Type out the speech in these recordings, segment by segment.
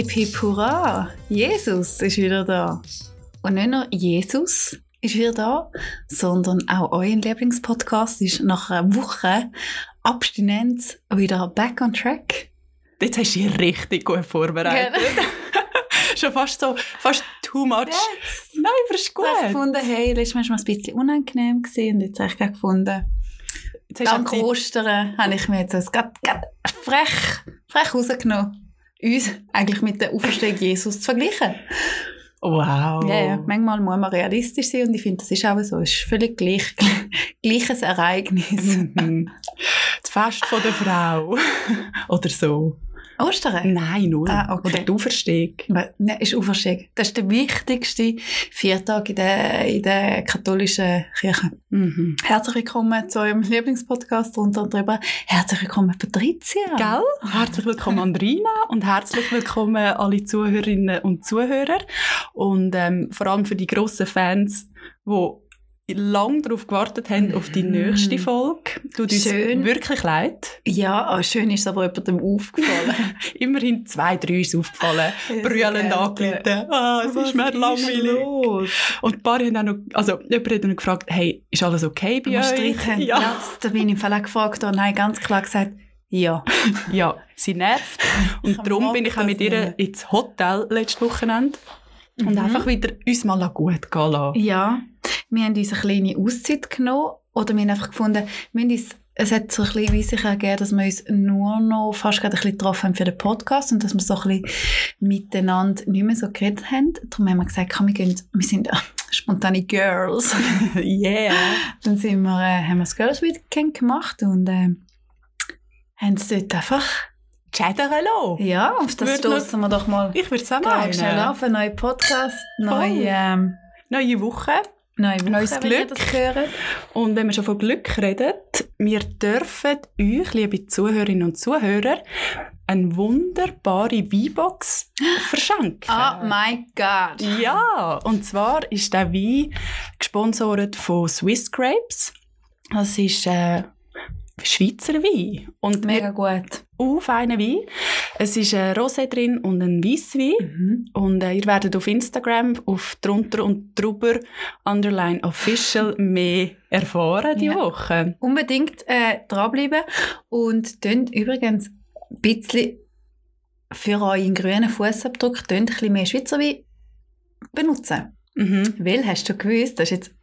Hip hip hurra! Jesus ist wieder da. Und nicht nur Jesus ist wieder da, sondern auch euer Lieblingspodcast ist nach einer Woche Abstinenz wieder back on track. Jetzt hast du dich richtig gut vorbereitet. Schon fast so, fast too much. Yes. Nein, aber ist gut. Ich habe gefunden, hey, letztes Mal war es ein bisschen unangenehm gewesen, und jetzt habe ich gefunden, Jetzt dank Ostern habe ich mir jetzt das frech, frech rausgenommen, uns eigentlich mit der Auferstehung Jesus zu vergleichen. Wow. Ja, ja. Manchmal muss man realistisch sein und ich finde, das ist auch so. Es ist völlig gleich, gleiches Ereignis. Mhm. Das Fest von der Frau. Oder so. Ostern? Nein, null. Ah, okay. Oder die Auferstehung. Nein, ist Auferstehung. Das ist der wichtigste Viertag in der, in der katholischen Kirche. Mhm. Herzlich willkommen zu eurem Lieblingspodcast runter und drüber. Herzlich willkommen, Patricia. Gell? Herzlich willkommen Andrina und herzlich willkommen alle Zuhörerinnen und Zuhörer. Und ähm, vor allem für die grossen Fans, die lange darauf gewartet haben, auf die nächste Folge. Tut uns Schön. wirklich leid. Ja, ah, schön ist es aber jemandem aufgefallen. Immerhin zwei, drei ist aufgefallen. Brüllend sehr angerufen. Ah, es ist mir langweilig. los? Und ein paar haben auch noch, also jemand hat dann gefragt, hey, ist alles okay bei euch? Streit haben. Ja. Ja. da bin ich im auch gefragt und habe ganz klar gesagt, ja. ja, sie nervt. Und darum bin ich auch mit ihr ins Hotel letztes Wochenende und Mhm. einfach wieder uns mal gut gehen lassen. Ja, wir haben uns eine kleine Auszeit genommen oder wir haben einfach gefunden, wir haben uns, es hat so ein bisschen wie sich ergeben, dass wir uns nur noch fast gerade ein bisschen getroffen haben für den Podcast und dass wir so ein bisschen miteinander nicht mehr so geredet haben. Darum haben wir gesagt, komm, wir, gehen, wir sind äh, spontane Girls. yeah. Dann sind wir, äh, haben wir das Girls Weekend gemacht und äh, haben es dort einfach, Chattern lassen. ja, auf das stoßen wir doch mal Ich würde es auch gleich schnell auf, einen neuen Podcast, neue, ähm, Neue Woche. Neue Woche, Neues Glück. Und wenn wir schon von Glück reden, wir dürfen euch, liebe Zuhörerinnen und Zuhörer, eine wunderbare Weinbox verschenken. Oh my God. Ja, und zwar ist der Wein gesponsert von Swiss Grapes. Das ist äh, Schweizer Wein. Und Mega gut. auf einen Wein. Es ist ein Rosé drin und ein Weisswein. Mhm. Und äh, ihr werdet auf Instagram auf drunter und drüber underline official mehr erfahren die Ja. Woche. Unbedingt äh, dranbleiben und könnt übrigens ein bisschen für euren grünen Fußabdruck ein bisschen mehr Schweizer Wein benutzen. Mhm. Weil, hast du gewusst, das ist jetzt,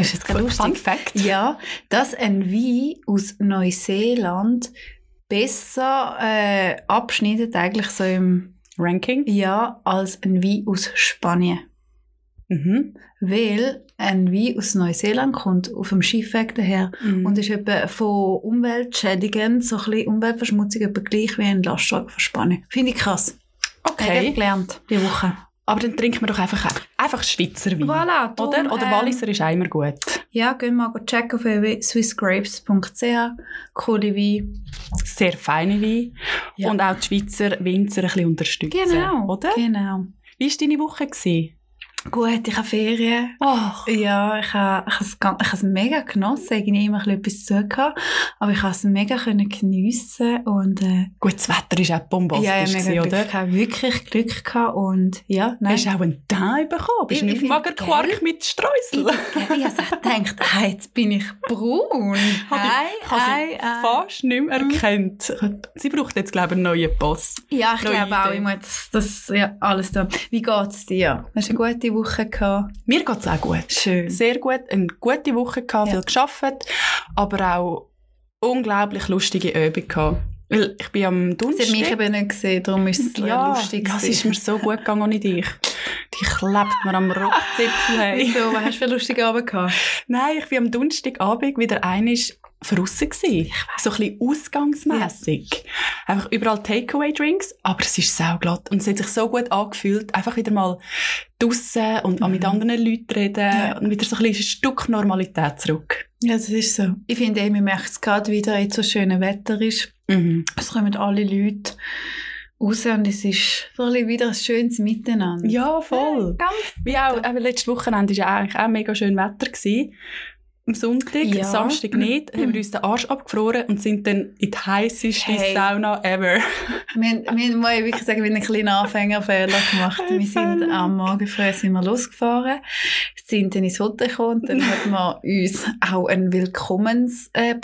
ist jetzt gerade Fun lustig, Fact. ja, dass ein Wein aus Neuseeland besser äh, abschneidet eigentlich so im Ranking. ja als ein Wein aus Spanien. Mhm. Weil ein Wein aus Neuseeland kommt auf dem Schiffweg daher Mhm. und ist etwa von Umweltschädigungen, so ein bisschen Umweltverschmutzung etwa gleich wie ein Lastwagen von Spanien. Finde ich krass. okay. Ich gelernt die Woche. Aber dann trinken wir doch einfach, einfach Schweizer Wein. Voilà, drum, Oder? Oder ähm, Walliser ist immer gut. Ja, gehen wir mal checken auf swissgrapes.ch. Coole Wein. Sehr feine Wein. Ja. Und auch die Schweizer Winzer ein bisschen unterstützen. Genau. Oder? Genau. Wie war deine Woche? Gewesen? Gut, ich habe Ferien. Ach. Ja, ich habe, ich habe, es, ich habe mega genossen. Irgendwie immer ein bisschen etwas zu tun. Aber ich habe es mega können geniessen und äh, Gut, das Wetter war auch bombastisch, ja, ich habe mega oder? gehabt. Wirklich Glück gehabt und ja, nein. Hast du auch einen Teil bekommen? Bist Ich- du ich nicht Magerquark mit Streusel? Ich habe so gedacht, ah, jetzt bin ich braun. Hi, Ich habe hi, sie hi. fast nicht mehr erkannt. Sie braucht jetzt, glaube ich, einen neuen Boss. Ja, ich Neue glaube auch, Idee. ich muss das, das ja, alles da. Wie geht's dir? Hast du eine gute Woche gehabt? Mir geht es auch gut. Schön. Sehr gut. Eine gute Woche gehabt, Ja. viel geschafft, aber auch unglaublich lustige Übung gehabt. Weil ich bin am Sie Donnerstag... hat mich eben nicht gesehen, darum ist es ja, lustig. ja, es ist mir so gut gegangen ohne dich. Die klebt mir am Rockzipfel. Wieso? Was hast du für lustige Abend gehabt? Nein, ich war am Donnerstagabend wieder einisch draussen gsi. So ein bisschen ausgangsmässig. Einfach überall Takeaway-Drinks, aber es ist sauglatt. Und es hat sich so gut angefühlt, einfach wieder mal draussen und auch mit Mhm. anderen Leuten reden Ja. und wieder so ein, bisschen ein Stück Normalität zurück. Ja, das ist so. Ich finde, eben, man merkt es gerade wieder, jetzt so schönes Wetter ist. Mhm. Es kommen alle Leute raus und es ist so ein wieder ein schönes Miteinander. Ja, voll. Ganz Wie auch, eben letztes Wochenende war ja eigentlich auch mega schön Wetter. Gewesen. Am Sonntag, Ja. Samstag nicht, haben wir uns den Arsch abgefroren und sind dann in die heisseste Hey. Sauna ever. Wir, wir muss ich wirklich sagen, wir haben einen kleinen Anfängerfehler gemacht. Wir sind am Morgen früh sind wir losgefahren, sind dann ins Hotel gekommen und dann hat man uns auch ein Willkommens äh,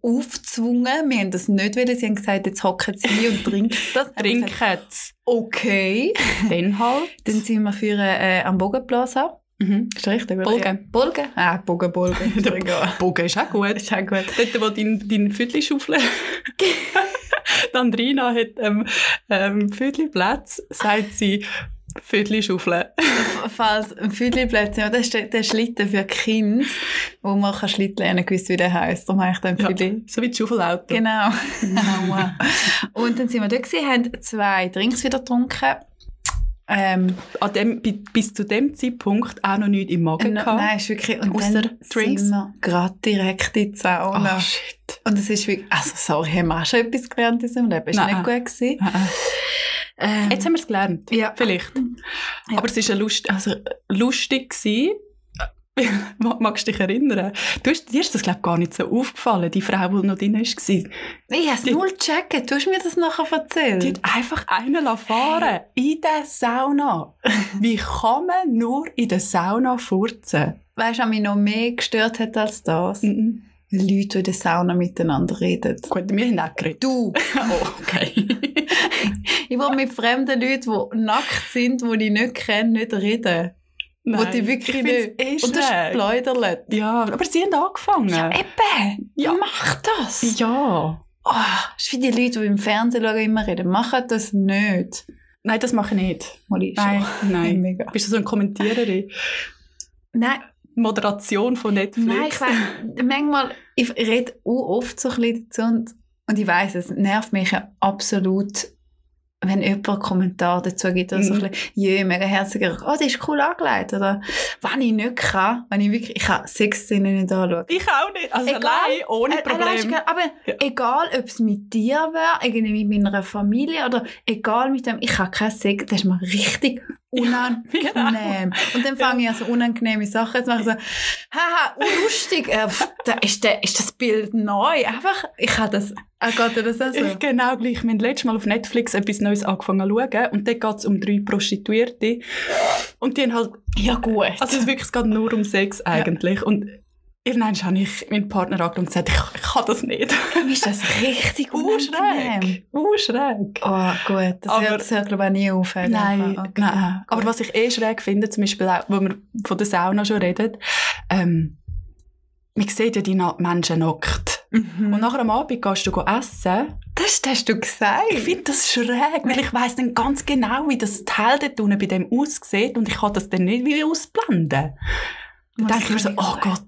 aufgezwungen. Wir haben das nicht wollen. Sie haben gesagt, jetzt hocken sie und trinken das. Trinken's. Okay. Dann halt. Dann sind wir für, äh, am Bogenplaza. Mhm. Ist richtig? Bolgen. Ja. Bolgen? Ah, Bogen, Bolgen. Egal. Bogen ist auch gut. Ist auch gut. Dort, wo dein, dein Viertel schaufeln. Andrina hat ähm, ähm, Viertelplatz, sagt sie, Viertel schaufeln. Falls ein Füdli-Plätzchen, das ist der, der Schlitten für Kinder, wo man kann Schlitten lernen kann, wie der heisst. Darum habe ich dann Ja. Füdli. So wie das Schaufelauto. Genau. Und dann sind wir dort gewesen, haben zwei Drinks wieder getrunken. Ähm, An dem, bi- bis zu dem Zeitpunkt auch noch nichts im Magen no, gehabt. nein, ist wirklich, und Ausser dann Drinks? sind wir gerade direkt in die Sauna. Ah, shit. und es ist wirklich, also sorry, haben wir auch schon etwas gelernt in unserem Leben. Ist Nein. nicht gut gewesen. Ähm, Jetzt haben wir es gelernt. Ja. Vielleicht. Ja. Aber es war Lust, also, lustig. Gewesen. Magst du dich erinnern? Du hast, dir ist das, glaube ich, gar nicht so aufgefallen, die Frau, die noch drin war. Die ich habe es Die- null checken. Du hast mir das nachher erzählt. hat einfach einen fahren in der Sauna. Wie kann man nur in der Sauna furzen? Weißt du, was mich noch mehr gestört hat als das? Mhm. Leute, die in der Sauna miteinander reden. Gut, wir haben auch geredet. Du! Oh, okay. Ich will mit fremden Leuten, die nackt sind, die ich nicht kenne, nicht reden. Wo die wirklich nicht. Eh Und das ist pläudert. Ja, aber sie haben angefangen. Ja, eben! Ja. Mach das! Ja. Oh, das ist wie die Leute, die im Fernsehen schauen, immer reden. Machen das nicht. Nein, das mache ich nicht. Mal Nein, schon. nein. Mega. Bist du so eine Kommentiererin? Nein, Moderation von Netflix? nein, ich weiss, manchmal, ich rede auch oft so ein bisschen dazu und, und ich weiss, es nervt mich ja absolut, wenn jemand einen Kommentar dazu gibt, oder so Mhm. ein bisschen, jö, mega herziger, oh, das ist cool angelegt, oder, wenn ich nicht kann, wenn ich wirklich, ich kann Sexszenen nicht anschauen. Ich auch nicht. Also Egal. allein, ohne Äh, allein Problem. egal, Aber Ja. egal, ob es mit dir wäre, irgendwie mit meiner Familie oder egal mit dem, ich habe keinen Sex, das ist mir richtig unangenehm. Genau. Und dann fange ich an so unangenehme Sachen zu machen, so, haha, lustig, äh, da ist, der, ist das Bild neu, einfach, ich habe das, äh, geht dir das auch so? Ich genau gleich. Wir haben letztes Mal auf Netflix etwas Neues angefangen zu schauen und dort geht es um drei Prostituierte. Und die haben halt, Ja gut. also es wirklich, es geht nur um Sex eigentlich. Und irgendwann habe ich meinen Partner angeschaut und gesagt, ich, ich kann das nicht. ist das richtig unangenehm. Urschräg. Urschräg. Oh gut, das Aber- hört, das hört glaube ich auch nie auf. Nein, Okay. nein. Aber was ich eh schräg finde, zum Beispiel auch, wo wir von der Sauna schon reden, ähm, man sieht ja die Menschen nackt. Mhm. Und nachher am Abend gehst du essen. das hast du gesagt. Ich finde das schräg, weil ich weiss dann ganz genau, wie das Teil dort unten bei dem aussieht und ich kann das dann nicht ausblenden. Dann denke ich mir so, oh? Gott,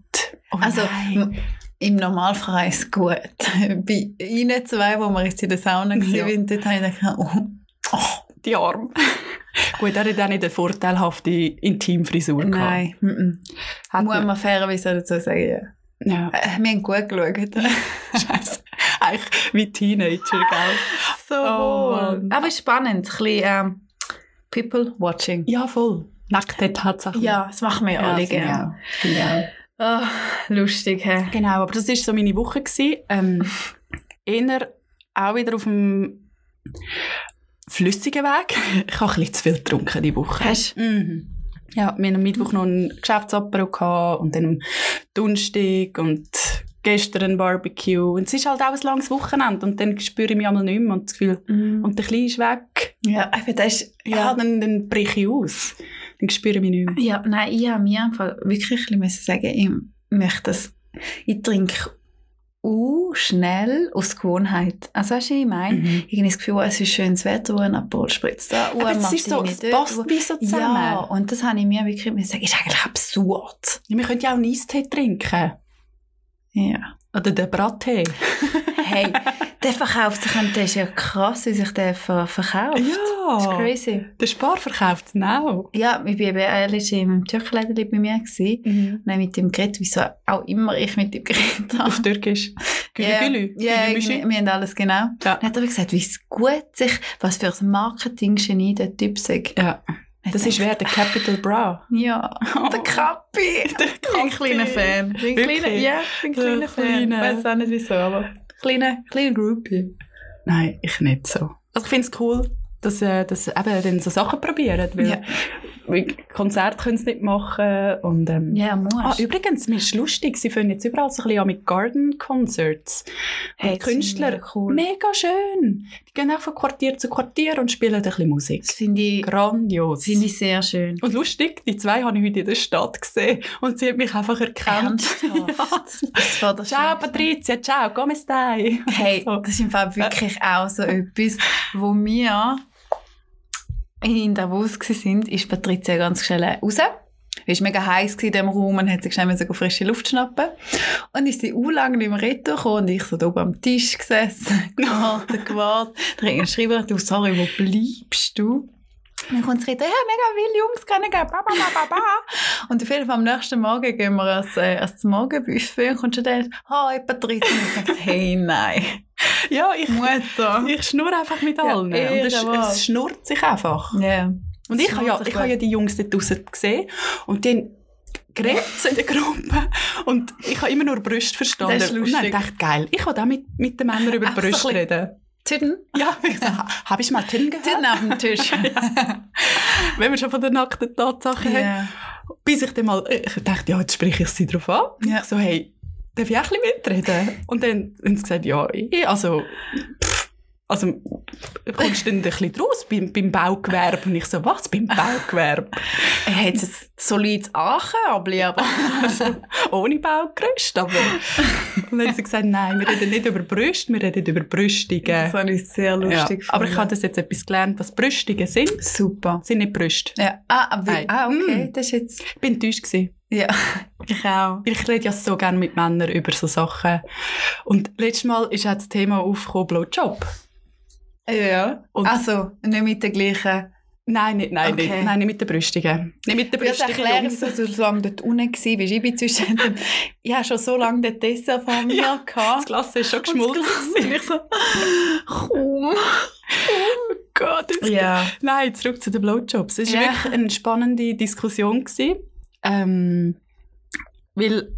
oh Also nein. im Normalfall ist es gut. Bei Ihnen zwei, wo wir jetzt in der Sauna Ja. waren, dort habe ich gedacht, oh, oh die Arm. Gut, er hat auch nicht eine vorteilhafte Intimfrisur gehabt. nein. Mm. Hat Muss man- fairerweise dazu sagen. Ja, Äh, Wir haben gut geschaut. scheiße. Eigentlich wie Teenager, gell? so Oh. Mann. Aber spannend. Ein bisschen ähm, People watching. Ja, voll. Nacktheit tatsächlich. Ja, das machen wir ja alle ich gerne. auch. Oh, lustig, hä? Genau, aber das war so meine Woche. Gewesen. Ähm, eher auch wieder auf dem flüssigen Weg. Ich habe ein bisschen zu viel getrunken diese Woche. Hast Mhm. Ja, wir hatten am Mittwoch noch einen Geschäftsapero gehabt und dann am Donnerstag und gestern ein Barbecue. Und es ist halt auch ein langes Wochenende und dann spüre ich mich einmal nicht mehr und das Gefühl, Mhm. und der Kleine ist weg. Ja, aber das ist, Ja, ja, dann, dann breche ich aus. Dann spüre ich mich nicht mehr. ja, nein, ich habe mir einfach wirklich ein bisschen sagen, ich möchte das, ich trinke uh, schnell aus Gewohnheit. Also weißt du, ich meine? Mhm. Ich habe das Gefühl, es ist schönes Wetter, wo ein Aperol spritzt da, Aber ein es ist so, es dort, passt wo- wie so zusammen. Ja, und das habe ich mir wirklich sagen, ist eigentlich absurd. Ja, wir können ja auch einen Eistee trinken. Ja. Oder den Brattee. Hey, der verkauft sich und der ist ja krass, wie sich der ver verkauft. Das ist Ja, crazy. der Spar verkauft es auch. Ja, ich war eben ehrlich im Türkenläden bei mir gewesen. Mhm. Und dann mit dem geredet, wieso auch immer ich mit ihm geredet habe. Auf Türkisch. Gülü Ja, Gülü. ja, Mischi. wir, wir haben alles genau. Ja. Dann hat er aber gesagt, wie es gut sich, was für ein Marketing-Genie der Typ sagt. Ja. Das ist wer? Der Capital Bra. Ja, der Kappi. Der Ich bin ein kleiner Fan. Ich bin ein kleiner, ja, ich bin ein kleiner Fan. kleine. Ich weiß auch nicht wieso, aber kleiner, kleiner Groupie. Nein, ich nicht so. Also ich finde es cool, dass, äh, dass eben dann so Sachen probieren, weil, Ja. weil Konzerte können sie nicht machen und ähm, Ja, muss. Ah, übrigens, mir ist lustig, sie fangen jetzt überall so ein bisschen an mit Garden Concerts. Hey, und Künstler, ich cool. mega schön. Die gehen auch von Quartier zu Quartier und spielen ein bisschen Musik. Das finde ich, Grandios. finde ich sehr schön. und lustig, die zwei habe ich heute in der Stadt gesehen und sie hat mich einfach erkannt. Ernsthaft? Das Ciao. Patricia, ciao, come stai? Hey, So. das ist im Fall wirklich auch so etwas, wo wir in Davos waren, ist Patricia ganz schnell raus. Es war mega heiß in diesem Raum und hat sich schnell frische Luft schnappen. Und ist sie auch lange nicht mehr retour gekommen und ich so da oben am Tisch gesessen, gewartet, gewartet. Da hat geschrieben, du, sorry, wo bleibst du? Dann kommt sie rein, ja, mega viele Jungs kennengelernt, ba, ba, ba. Und auf jeden Fall am nächsten Morgen gehen wir ans, äh, ans Morgenbuffet und kommt schon dann, hi Patricia. Und ich sage, hey, nein. Ja, ich, Mutter. ich schnurre einfach mit Ja, allen. und es, es schnurrt sich einfach. Ja. Und ich habe ja, ich habe ja die Jungs dort draussen gesehen und dann geredet so in der Gruppe und ich habe immer nur Brüste verstanden. Das ist Und dann lustig. dachte ich, geil, ich will auch mit, mit den Männern über so Brüste bisschen- reden. Titten? Ja, so, habe ich mal Titten gehört? Titten auf dem Tisch. Wenn wir schon von der nackten Tatsache haben. ja. Bis ich dann mal, ich dachte, ja, jetzt spreche ich sie drauf an. Ja. Ich so, hey, darf ich auch ein bisschen mitreden? Und dann haben sie gesagt, ja, ich, also, pff, also, kommst du denn ein bisschen draus beim, beim Baugewerbe? Und ich so, was, beim Baugewerbe? Er hat ein solides Ankörbchen, aber... Ohne Baugerüst, aber... Und dann haben sie gesagt, nein, wir reden nicht über Brüste, wir reden über Brüstungen. Das habe ich sehr Ja. lustig Aber ich habe das jetzt etwas gelernt, was Brüstungen sind. Super. Sind nicht Brüste. Ja. Ah, aber, ah, okay. Mm. Das ist jetzt... Ich bin enttäuscht gewesen. Ja. Ich auch. Ich rede ja so gerne mit Männern über so Sachen. Und letztes Mal ist auch das Thema aufgekommen, Blowjob. Ja. Und- also, nicht mit der gleichen... Nein, nicht, nein, Okay. nicht, nein, nicht mit den Brüstigen. Nicht mit den Das Brüstigen. erkläre Jungs. ich so, so lange dort unten war. Weisst, ich bin zwischen dem... Ich habe schon so lange den Dessert vor mir Ja, Das. Glas ist schon das geschmolzen. Ich so... Komm. Oh Gott, Ja. Nein, zurück zu den Blowjobs. Es war Ja. wirklich eine spannende Diskussion. Gewesen, ähm, weil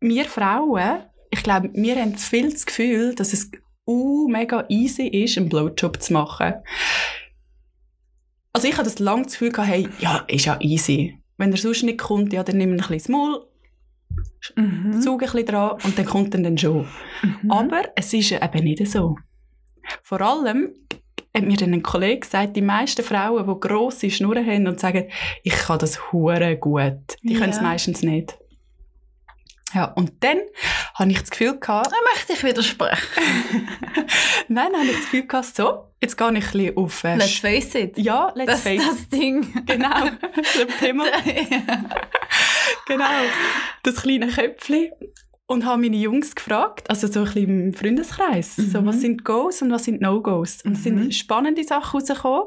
wir Frauen, ich glaube, wir haben viel das Gefühl, dass es uh, mega easy ist, einen Blowjob zu machen. Also ich hatte das lange das Gefühl, gehabt, hey, ja, ist ja easy. Wenn er sonst nicht kommt, ja, dann nimm ein bisschen Maul, Mhm. zug ein bisschen dran und dann kommt er dann schon. Mhm. Aber es ist eben nicht so. Vor allem hat mir dann ein Kollege gesagt, die meisten Frauen, die grosse Schnurren haben und sagen, ich kann das hure gut, die Ja. können es meistens nicht. Ja, und dann habe ich das Gefühl gehabt, Da möchte ich widersprechen. nein, dann habe ich das Gefühl gehabt, so, jetzt gehe ich ein bisschen auf, äh, Let's face it. ja, let's Das, face das Ding. Genau, das Thema. genau, das kleine Köpfchen. Und habe meine Jungs gefragt, also so ein bisschen im Freundeskreis, so, Mhm. was sind Goes und was sind No-Goes? Und es Mhm. sind spannende Sachen rausgekommen.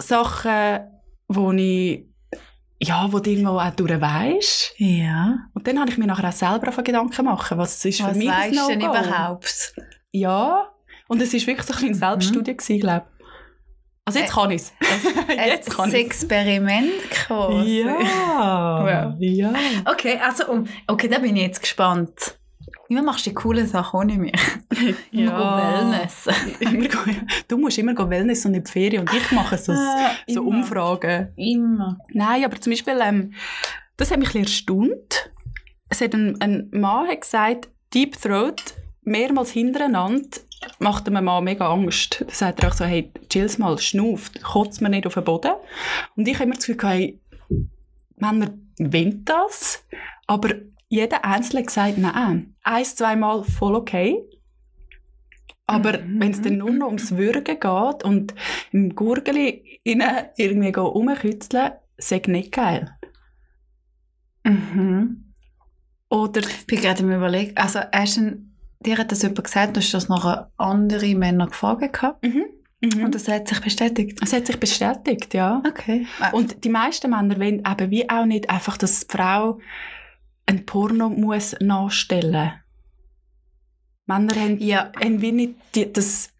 Sachen, wo ich, ja, wo du irgendwo auch durch weisst. ja. Und dann habe ich mir nachher auch selber auf Gedanken machen, was ist für Was mich ein weißt du denn überhaupt? Ja, und es war wirklich so ein bisschen Mhm. Selbststudie, gewesen, glaube ich. Also jetzt kann ich es. jetzt kann Ein ich Experiment quasi. Ja, ja. Okay, also um, okay, da bin ich jetzt gespannt. Immer machst du die coolen Sachen ohne mich. Immer go Wellness. Immer go- du musst immer go Wellness und in die Ferien und ich mache so, Ah, so immer. Umfragen. Immer. Nein, aber zum Beispiel, ähm, das hat mich ein erstaunt. Es hat ein, ein Mann hat gesagt, Deep Throat mehrmals hintereinander macht einem Mann mega Angst. Da sagt er auch so, hey, chill's mal, schnuft, kotzt mir nicht auf den Boden. Und ich habe immer das Gefühl, hey, Männer wollen das, aber jeder Einzelne gesagt, nein, ein, zweimal voll okay. Aber Mhm. wenn es dann nur noch ums Würgen geht und im Gurgeli innen irgendwie rumkützeln, sei nicht geil. Mhm. Oder Ich bin gerade am überlegen, also hast du, dir hat das jemand gesagt, du hast das nachher andere Männer gefragt gehabt mhm. Mhm. und das hat sich bestätigt. es hat sich bestätigt, ja. Okay. Und die meisten Männer wollen eben wie auch nicht einfach, dass die Frau ein Porno muss nachstellen. Männer haben, ja, haben wie nicht die, das,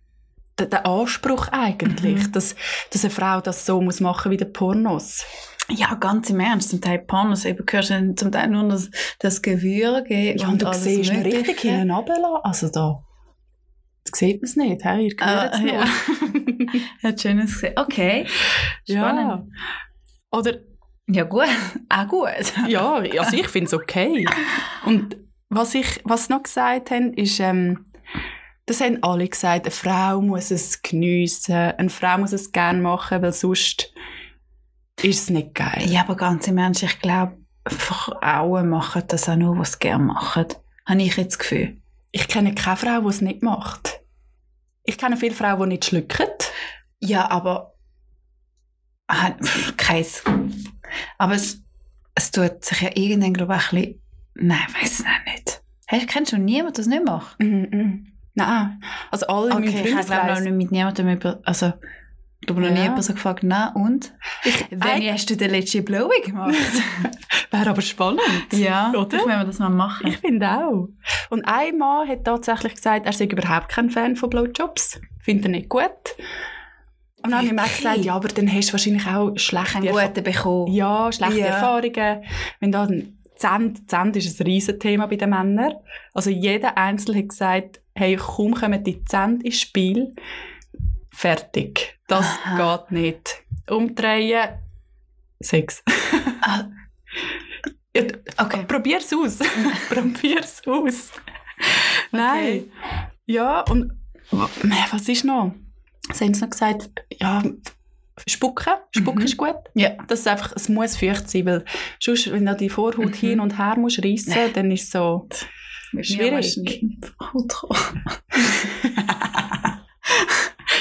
der Anspruch eigentlich, Mhm. dass, dass eine Frau das so muss machen wie der Pornos. Ja, ganz im Ernst. Zum Teil Pornos, eben hörst du zum Teil nur das, das Gewürge Ja, und du alles siehst ihn richtig hinten runterlassen. Also da, jetzt sieht man es nicht, he? ihr Ah, hört es nur. ja. Hat schönes gesehen. Okay. Spannend. Ja. Oder, Ja, gut. Auch gut. ja, also ich finde es okay. Und was, ich, was sie noch gesagt haben, ist, ähm, das haben alle gesagt, eine Frau muss es geniessen, eine Frau muss es gerne machen, weil sonst ist es nicht geil. Ja, aber ganz im Ernst, ich glaube, Frauen machen das auch nur, was sie gerne machen. Habe ich jetzt das Gefühl. Ich kenne keine Frau, die es nicht macht. Ich kenne viele Frauen, die nicht schlucken. Ja, aber. Ah, Keins. Aber es, es tut sich ja irgendwann, glaube ich, ein bisschen. Nein, ich weiß es auch nicht. Hey, kennst du niemanden, der das nicht macht? Mhm, mhm. Nein, also alle in meinem Okay, ich habe noch Freundeskreis. nicht mit niemandem über. Also, ich habe noch nie Ja. jemanden so gefragt, na und? Wann hast du den letzten Blowy gemacht? Wäre aber spannend. ja, Oder? Ich will wir das mal machen. Ich finde auch. Und ein Mann hat tatsächlich gesagt, er sei überhaupt kein Fan von Blowjobs. Findet er nicht gut. Und dann habe ich mir gesagt, ja, aber dann hast du wahrscheinlich auch schlechte Einen Erfa- guten bekommen. Ja, schlechte Ja. Erfahrungen. Wenn da ein Zend, Zend ist ein Riesenthema bei den Männern. Also jeder Einzelne hat gesagt, hey, kaum kommen die Zend ins Spiel, fertig. Das Aha. geht nicht. Umdrehen, Sex. Ah, okay. Probier's aus. Probier's aus. Nein. Ja, und wa- was ist noch? Sie haben noch gesagt, ja, spucken. Spucken Mhm. ist gut. Ja. Das ist einfach, es muss feucht sein, weil sonst, wenn du die Vorhaut Mhm. hin und her musst reissen, Nein. dann ist es so schwierig.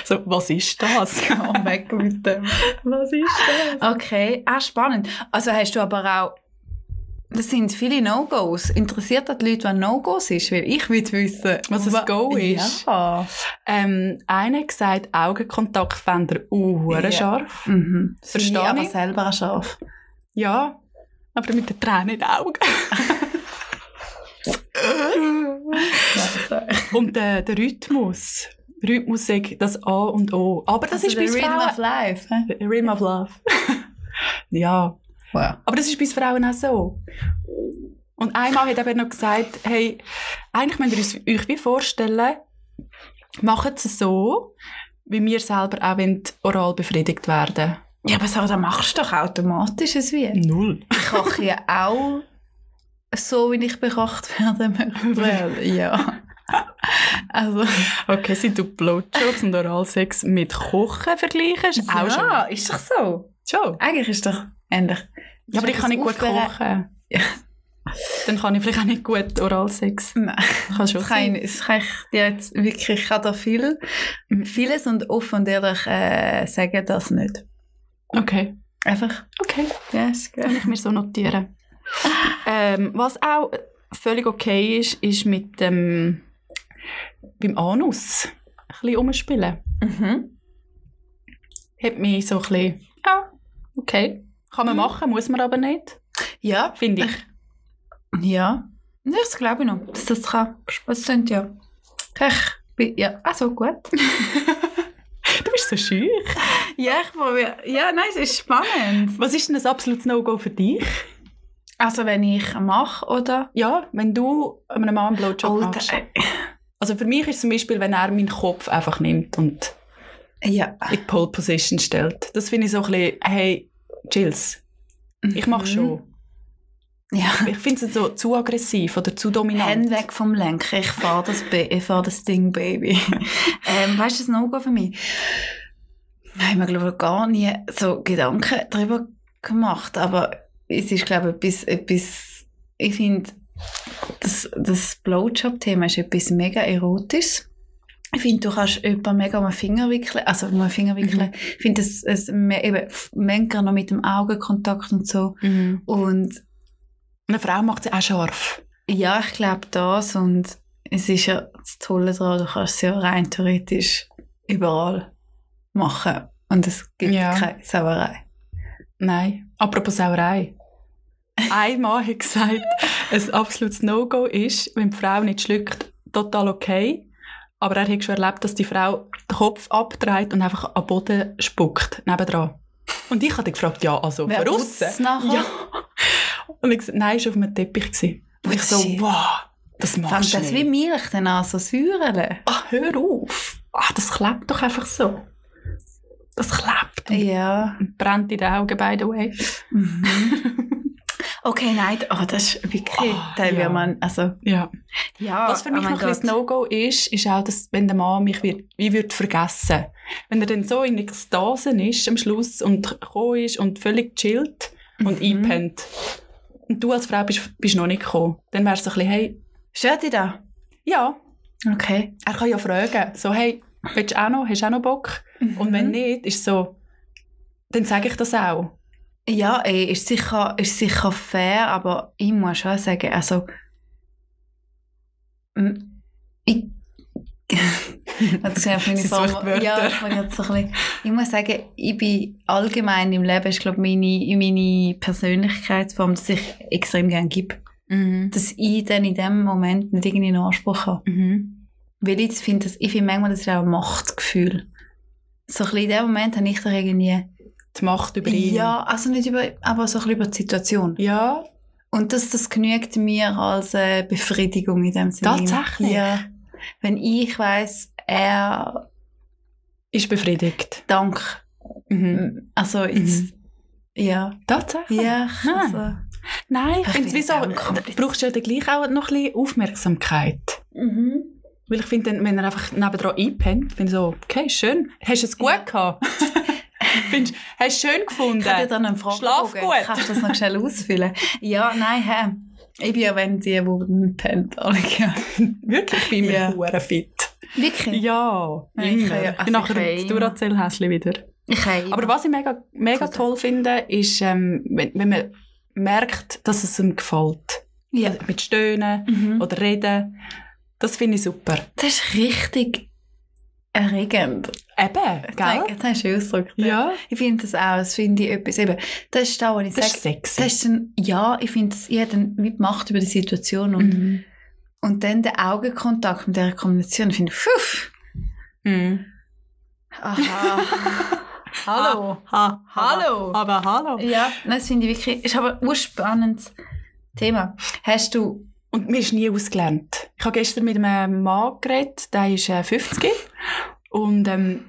so, was ist das? Oh, weg mit dem. was ist das? Okay, ah, spannend. Also hast du aber auch, das sind viele No-Gos. Interessiert das die Leute, was No-Gos ist? Weil ich will wissen, Was ein Go ist? Ja. Ähm, einer hat gesagt, Augenkontakt fände er uh, Ja. scharf. Mhm. Verstehe ich aber selber auch scharf. Ja, aber mit den Tränen in den Augen. Und der, der Rhythmus. Rhythmus sagt das A und O. Aber das ist bei Also Rhythm of Frauen... Life. hä? Rhythm of Love. ja. Wow. Aber das ist bei Frauen auch so. Und einmal hat eben noch gesagt, hey, eigentlich müsst ihr euch wie vorstellen, macht es so, wie wir selber auch wollen, oral befriedigt werden. Ja, aber Sarah, da machst du doch automatisch ein wie. Null. Ich koche ja auch so, wie ich bekocht werden möchte. ja. Also, Okay, sind du Blowjobs und Oralsex mit Kochen vergleichst? Auch schon. ja, ist doch so. Schon. Eigentlich ist doch ähnlich. Ja, aber ich kann nicht gut kochen. Ja. Dann kann ich vielleicht auch nicht gut Oralsex. Nein, Kann schon das kann, ich, das kann ich dir jetzt wirklich, ich kann da viel, vieles und offen und ehrlich äh, sagen das nicht. Okay. Einfach, Okay. yes, Kann ich mir so notieren. ähm, was auch völlig okay ist, ist mit dem beim Anus ein bisschen umspielen. Mhm. Hat mich so ein bisschen, ja, okay. Kann man Mhm. machen, muss man aber nicht, Ja, finde ich. ja. Das glaube ich noch, dass das kann. Das sind ja. Ich bin, ja, also gut. Du bist so schüch. Ja, ich probiere. Ja, nein, es ist spannend. Was ist denn ein absolutes No-Go für dich? Also wenn ich mache, oder? Ja, wenn du einem Mann einen Blowjob Oh, machst. da, Also für mich ist es zum Beispiel, wenn er meinen Kopf einfach nimmt und ja. in die Pole Position stellt. Das finde ich so ein bisschen, hey, chills. Ich mache Mhm. schon. Ja. Ich finde es so zu aggressiv oder zu dominant. Hände weg vom Lenker. Ich fahre das, ich fahr das Ding, Baby. ähm, weißt du, das No-Go für mich? Ich habe mir, glaube ich, gar nie so Gedanken darüber gemacht. Aber es ist, glaube ich, etwas, etwas ich finde, das, das Blowjob-Thema ist etwas mega Erotisches. Ich finde, du kannst jemanden mega um den Finger wickeln, also um den Finger wickeln. Ich finde, es, es, eben, manchmal noch mit dem Augenkontakt und so. Mhm. Und Eine Frau macht sie auch scharf. ja, ich glaube das und es ist ja das Tolle daran, du kannst es ja rein theoretisch überall machen und es gibt Ja. keine Sauerei. Nein. Apropos Sauerei. Ein Mann hat gesagt, ein absolutes No-Go ist, wenn die Frau nicht schluckt, total okay. Aber er hat schon erlebt, dass die Frau den Kopf abdreht und einfach am Boden spuckt, nebendran. Und ich hatte gefragt, ja, also Wer aussen? nachher? Ja. Und ich gesagt, nein, es war auf einem Teppich. Gewesen. Und ich so, Shit. wow, das machst du das nicht. wie Milch dann an, so säuerle? Ach, hör auf. Ach, das klebt doch einfach so. Das klebt und Ja. brennt in den Augen, by the way. Mhm. okay, nein, oh, das ist wirklich, Oh, da ja. man, also, Ja. ja. Was für mich oh noch ein. No-Go ist, ist auch, dass, wenn der Mann mich wird, wie wird vergessen. Wenn er dann so in Ekstase ist am Schluss und gekommen ist und völlig chillt und Mhm. einpennt. Und du als Frau bist, bist noch nicht gekommen. Dann wärst du so ein bisschen, hey, Stört dich da? ja, Okay. er kann ja fragen. So, hey, willst du auch noch, hast du auch noch Bock? Und wenn Mhm. nicht, ist so, dann sage ich das auch. Ja, ey, ist sicher, ist sicher fair, aber ich muss schon sagen, also, ich, gesehen, auf meine Form-. Ja, ich, bin jetzt so ein bisschen, ich muss sagen, ich bin allgemein im Leben, ist glaube meine, meine Persönlichkeitsform, dass ich extrem gerne gebe. Mhm. Dass ich dann in dem Moment nicht irgendwie einen Anspruch habe. Mhm. Weil ich finde, ich finde manchmal, das ist auch ein Machtgefühl. So ein bisschen in dem Moment habe ich da irgendwie... Die Macht über ihn. Ja, also nicht über, aber so ein bisschen über die Situation. Ja, Und das, das genügt mir als äh, Befriedigung in dem Sinne. Tatsächlich? Ja. Wenn ich weiss, er ist befriedigt. dank, Mhm. also jetzt, ja, Tatsächlich? ja, Nein. also, Nein, ich Ich finde bin wieso, auch kompliziert. du brauchst ja dann gleich auch noch ein bisschen Aufmerksamkeit. mhm. Weil ich finde, wenn er einfach nebendran einpennt, finde ich so, okay, schön. Hast du es gut gehabt? Findest, hast du es schön gefunden? Ich habe dir dann einen Schlaf gut. Kannst du das noch schnell ausfüllen? Ja, nein, hä. Ich bin ja, wenn die, die pennt, alle. Wirklich, ich bin mir Ja. hure fit. Wirklich? Ja, Ja, ich immer. kann ja- also nachher ich immer. Duracell-Häschen wieder. Ich Aber was ich mega, mega toll finde, ist, ähm, wenn, wenn man merkt, dass es ihm gefällt. ja. Mit Stöhnen Mhm. oder Reden. Das finde ich super. Das ist richtig erregend. Eben, gell? Das hast du ausgedrückt. Ja, Ich finde das auch, das finde ich etwas, eben, das ist da, was ich das sage, ist sexy. das ist dann, ja, ich finde, ich habe dann wie Macht über die Situation und, Mhm. und dann der Augenkontakt mit dieser Kombination, finde ich, pfuff, Mhm. aha, hallo, Ha, Hallo. Aber hallo. ja, das finde ich wirklich, ist aber ein spannendes Thema. Hast du, Und mir ist nie ausgelernt. Ich habe gestern mit einem Mann geredet, der ist äh, 50 und ähm,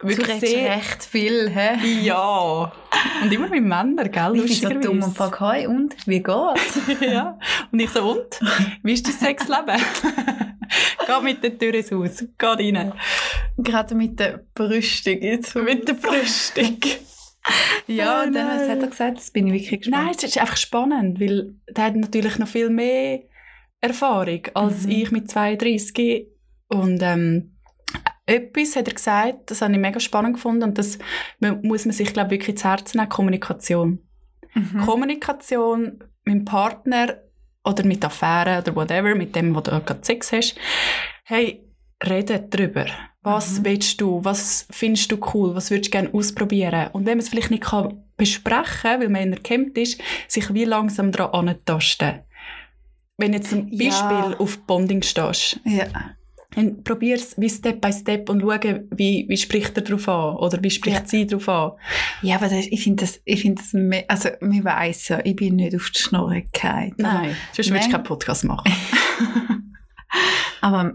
du wirklich sehr... recht viel, hä? Ja. Und immer mit Männern, gell? Ich bin so dumm und frage, «Hoi, und, wie geht's?» ja. Und ich so, und? Wie ist dein Sexleben? Geh mit der Tür ins Haus. Geh rein. Gerade mit der Brüstung jetzt. Mit der Brüstung. Ja, Oh und dann, was hat er gesagt? Das bin ich wirklich gespannt. Nein, es ist einfach spannend, weil der hat natürlich noch viel mehr Erfahrung als Mhm. ich mit 32. Und ähm, etwas hat er gesagt, das habe ich mega spannend gefunden und das mu- muss man sich, glaube ich, wirklich ins Herz nehmen, Kommunikation. Mhm. Kommunikation mit dem Partner oder mit Affären oder whatever, mit dem, wo du gerade Sex hast. Hey, rede drüber. Was Mhm. willst du? Was findest du cool? Was würdest du gerne ausprobieren? Und wenn man es vielleicht nicht kann besprechen weil man erkennt ist, sich wie langsam daran antasten. Wenn jetzt zum Ja. Beispiel auf Bonding stehst, Ja. Dann probier es wie Step by Step und schau, wie, wie spricht er darauf an oder wie spricht Ja. sie darauf an. Ja, aber das, ich finde das, ich finde das, also, wir weiss ja, ich bin nicht auf die Schnurre gefallen. Nein, sonst würdest du keinen Podcast machen. Aber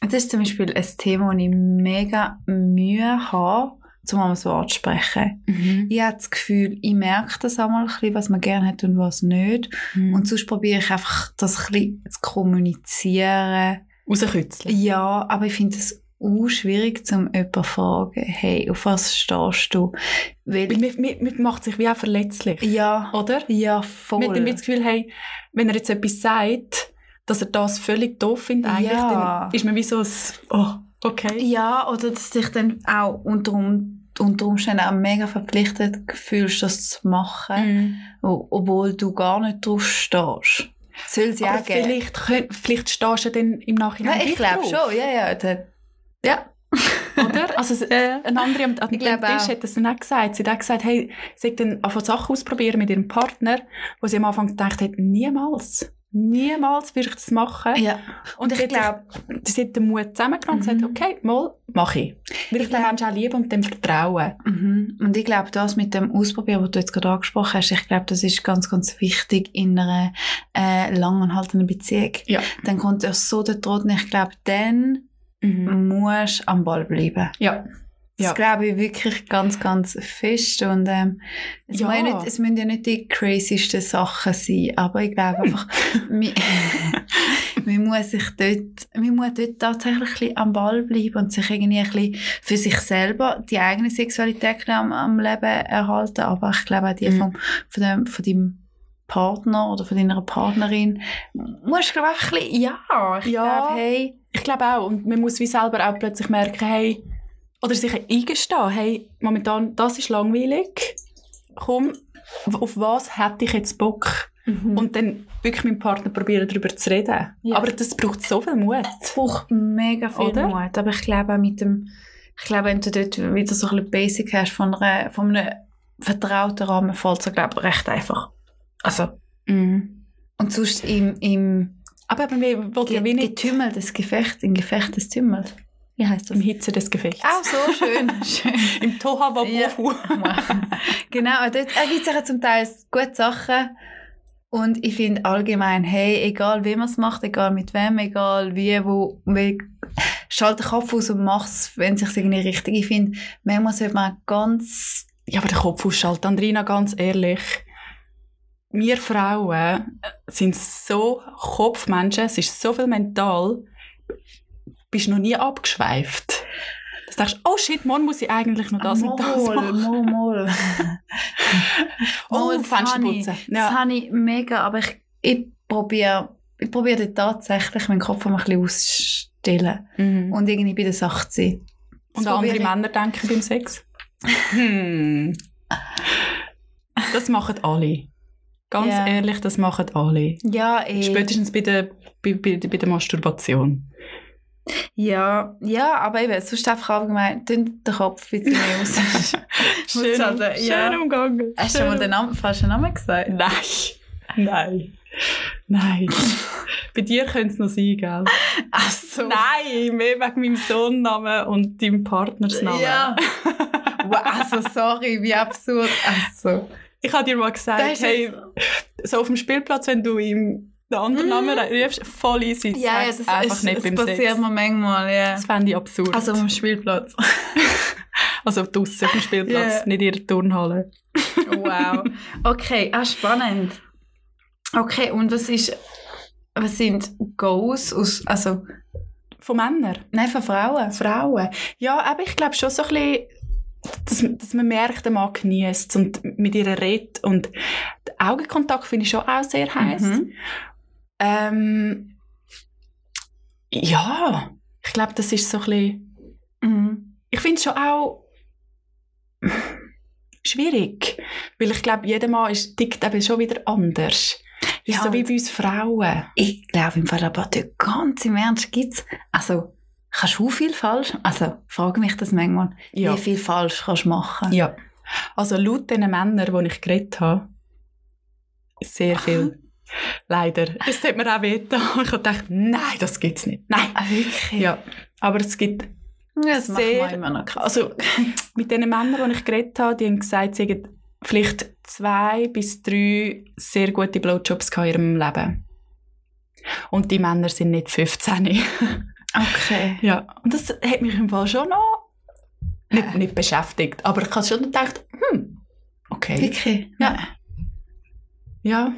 das ist zum Beispiel ein Thema, das ich mega Mühe habe, um einmal so anzusprechen. Mhm. Ich habe das Gefühl, ich merke das einmal ein bisschen, was man gerne hat und was nicht. Mhm. Und sonst probiere ich einfach, das ein bisschen zu kommunizieren. Rauskützeln. Ja, aber ich finde es auch schwierig, um jemanden zu fragen, hey, auf was stehst du? Weil, Weil man, man, man macht sich wie auch verletzlich. ja, Oder? ja, Man voll. hat dann wie das Gefühl, hey, wenn er jetzt etwas sagt, dass er das völlig doof findet, eigentlich, Ja. dann ist man wie so ein, oh, okay. Ja, oder dass dich dann auch unter, um, unter Umständen auch mega verpflichtet fühlst, das zu machen, o- obwohl du gar nicht drauf stehst. Soll sie auch geben. vielleicht, könnt, vielleicht stehst du dann im Nachhinein Nein, ich glaube schon, ja, ja. Da, ja. Oder? Also, es- Ja. eine andere am, glaube Tisch auch. hat das dann auch gesagt. Sie hat auch gesagt, hey, sie hat dann einfach Sachen ausprobieren mit ihrem Partner, wo sie am Anfang gedacht hat, niemals. Niemals würde ich das machen. Ja. Und, ich ich glaube, sie hat den Mut zusammengenommen und Mhm. gesagt, okay, mal, mache ich. Weil ich den glaub- Menschen auch liebe und dem vertrauen. Mhm. Und ich glaube, das mit dem Ausprobieren, was du jetzt gerade angesprochen hast, ich glaube, das ist ganz, ganz wichtig in einer äh, langanhaltenden Beziehung. Ja. Dann kommt er so der Tod und ich glaube, dann Mhm. musst du am Ball bleiben. Ja. Das Ja. glaube ich wirklich ganz, ganz fest. Und ähm, es, Ja. nicht, es müssen ja nicht die crazysten Sachen sein, aber ich glaube einfach, man, man muss sich dort, man muss dort tatsächlich ein bisschen am Ball bleiben und sich irgendwie ein bisschen für sich selber die eigene Sexualität am, am Leben erhalten, aber ich glaube auch die Mhm. vom, von, dem, von deinem Partner oder von deiner Partnerin, musst du glaube ich ein bisschen, ja, ich Ja. glaube, hey, Ich glaube auch. Und man muss wie selber auch plötzlich merken, hey, oder sich eingestehen, hey, momentan, das ist langweilig. Komm, auf was hätte ich jetzt Bock? und Und dann wirklich mit dem Partner probieren, darüber zu reden. Ja. Aber das braucht so viel Mut. Es braucht mega viel Oder? Mut. Aber ich glaube auch mit dem, ich glaube, wenn du dort wieder so ein bisschen Basic hast von, einer, von einem vertrauten Rahmen, fällt es, glaube ich, recht einfach. Also, Mhm. und sonst im, im Aber eben, wir wollten ja wie Ge nicht Getümmel des Gefechts, im Gefecht des Tümmels. Wie heißt das? im Hitze des Gefechts. Auch so schön. schön. Im Toha Wabohu. genau, dort gibt es zum Teil gute Sachen. Und ich finde allgemein, hey, egal wie man es macht, egal mit wem, egal wie, wo, wie, schalt den Kopf aus und mach es, wenn es sich irgendwie richtig Ich finde, manchmal sollte man ganz, Ja, aber der Kopf ausschalten. Andrina, ganz ehrlich. Wir Frauen sind so Kopfmenschen, es ist so viel mental. Bist noch nie abgeschweift. Du denkst, oh shit, morgen muss ich eigentlich noch das und das machen. mol, mol. Oh, das Fenster putzen. Das Ja. habe ich mega, aber ich, ich probiere ich probiere tatsächlich meinen Kopf mal ein bisschen auszustellen Mhm. und irgendwie bei der Sache zu sein. Und Das an andere ich. Männer denken beim Sex? Hm. Das machen alle. Ganz Ja. ehrlich, das machen alle. Ja, eh. Spätestens bei der, bei, bei, bei der Masturbation. Ja, ja, aber eben, sonst einfach allgemein, dünn den Kopf ein bisschen mehr aus. Schön, sagen, ja. schön umgegangen. Hast du schon mal den Namen, falschen Namen gesagt? Nein. Nein. Nein. Bei dir könnte es noch sein, gell? Ach so. Nein, mehr wegen meinem Sohnnamen und deinem Partnersnamen. Ja. also sorry, wie absurd. Ach so. Ich habe dir mal gesagt, hey, so auf dem Spielplatz, wenn du ihm den anderen Mhm. Namen rufst, voll easy. Ja, Sag's das, einfach ist, nicht das beim passiert Sex. mir manchmal, ja. Das fände ich absurd. Also dem Spielplatz. Also draussen auf dem Spielplatz, Ja. nicht in der Turnhalle. Wow. Okay, ah, spannend. Okay, und was ist, was sind Goals aus, also, Von Männern? nein, von Frauen? Frauen? Ja, aber ich glaube schon so ein bisschen, dass, dass man merkt, der Mann genießt und mit ihr redet. Und Augenkontakt finde ich schon auch sehr heiß. Mhm. Ähm, ja, ich glaube, das ist so ein bisschen, Mhm. ich finde es schon auch schwierig, weil ich glaube, jeder Mann ist, tickt eben schon wieder anders. Ist Ja, so wie bei uns Frauen. Ich glaube im Fall aber ganz im Ernst gibt's, also, kannst du viel falsch, also, frage mich das manchmal, Ja. wie viel falsch kannst du machen? Ja. Also laut den Männern, die ich geredet habe, sehr viel. Leider. Es hat mir auch wehgetan. Ich habe gedacht, nein, das gibt's nicht. Nein. Ah, wirklich? Ja. Aber es gibt, Ja, das sehr- immer noch krass. also mit den Männern, die ich geredet habe, die haben gesagt, sie hätten vielleicht zwei bis drei sehr gute Blowjobs in ihrem Leben. Und die Männer sind nicht 15. Okay. ja. Und das hat mich im Fall schon noch nicht, nicht beschäftigt. Aber ich habe schon gedacht, hm, okay. Wirklich? Ja. Ja,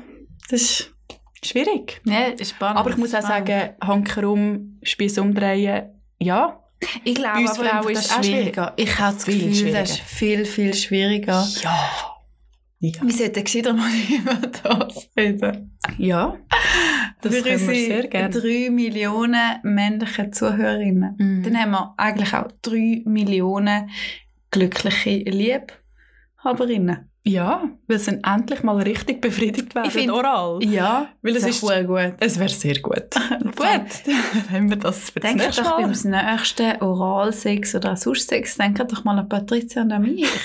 das ist schwierig. Ja, ist spannend. Aber ich muss auch Spannend. sagen, Hanker um, Spieß umdrehen, ja. ich glaube uns aber, Frauen ist es auch schwieriger. Ich habe das Viel Gefühl, das ist viel, viel schwieriger. Ja. Ja. Wir sollten gescheiter mal über das reden. Ja, das Für können wir sehr gerne. drei Millionen männliche Zuhörerinnen. Mhm. Dann haben wir eigentlich auch drei Millionen glückliche Liebhaberinnen. Ja, weil sie endlich mal richtig befriedigt werden, Ich find- oral. Ja, Weil es ist- sehr gut. Es wäre sehr gut. gut, dann haben wir das für das Denkt nächste doch Mal. beim nächsten Oralsex oder Sonstsex, denkt doch mal an Patricia und an mich.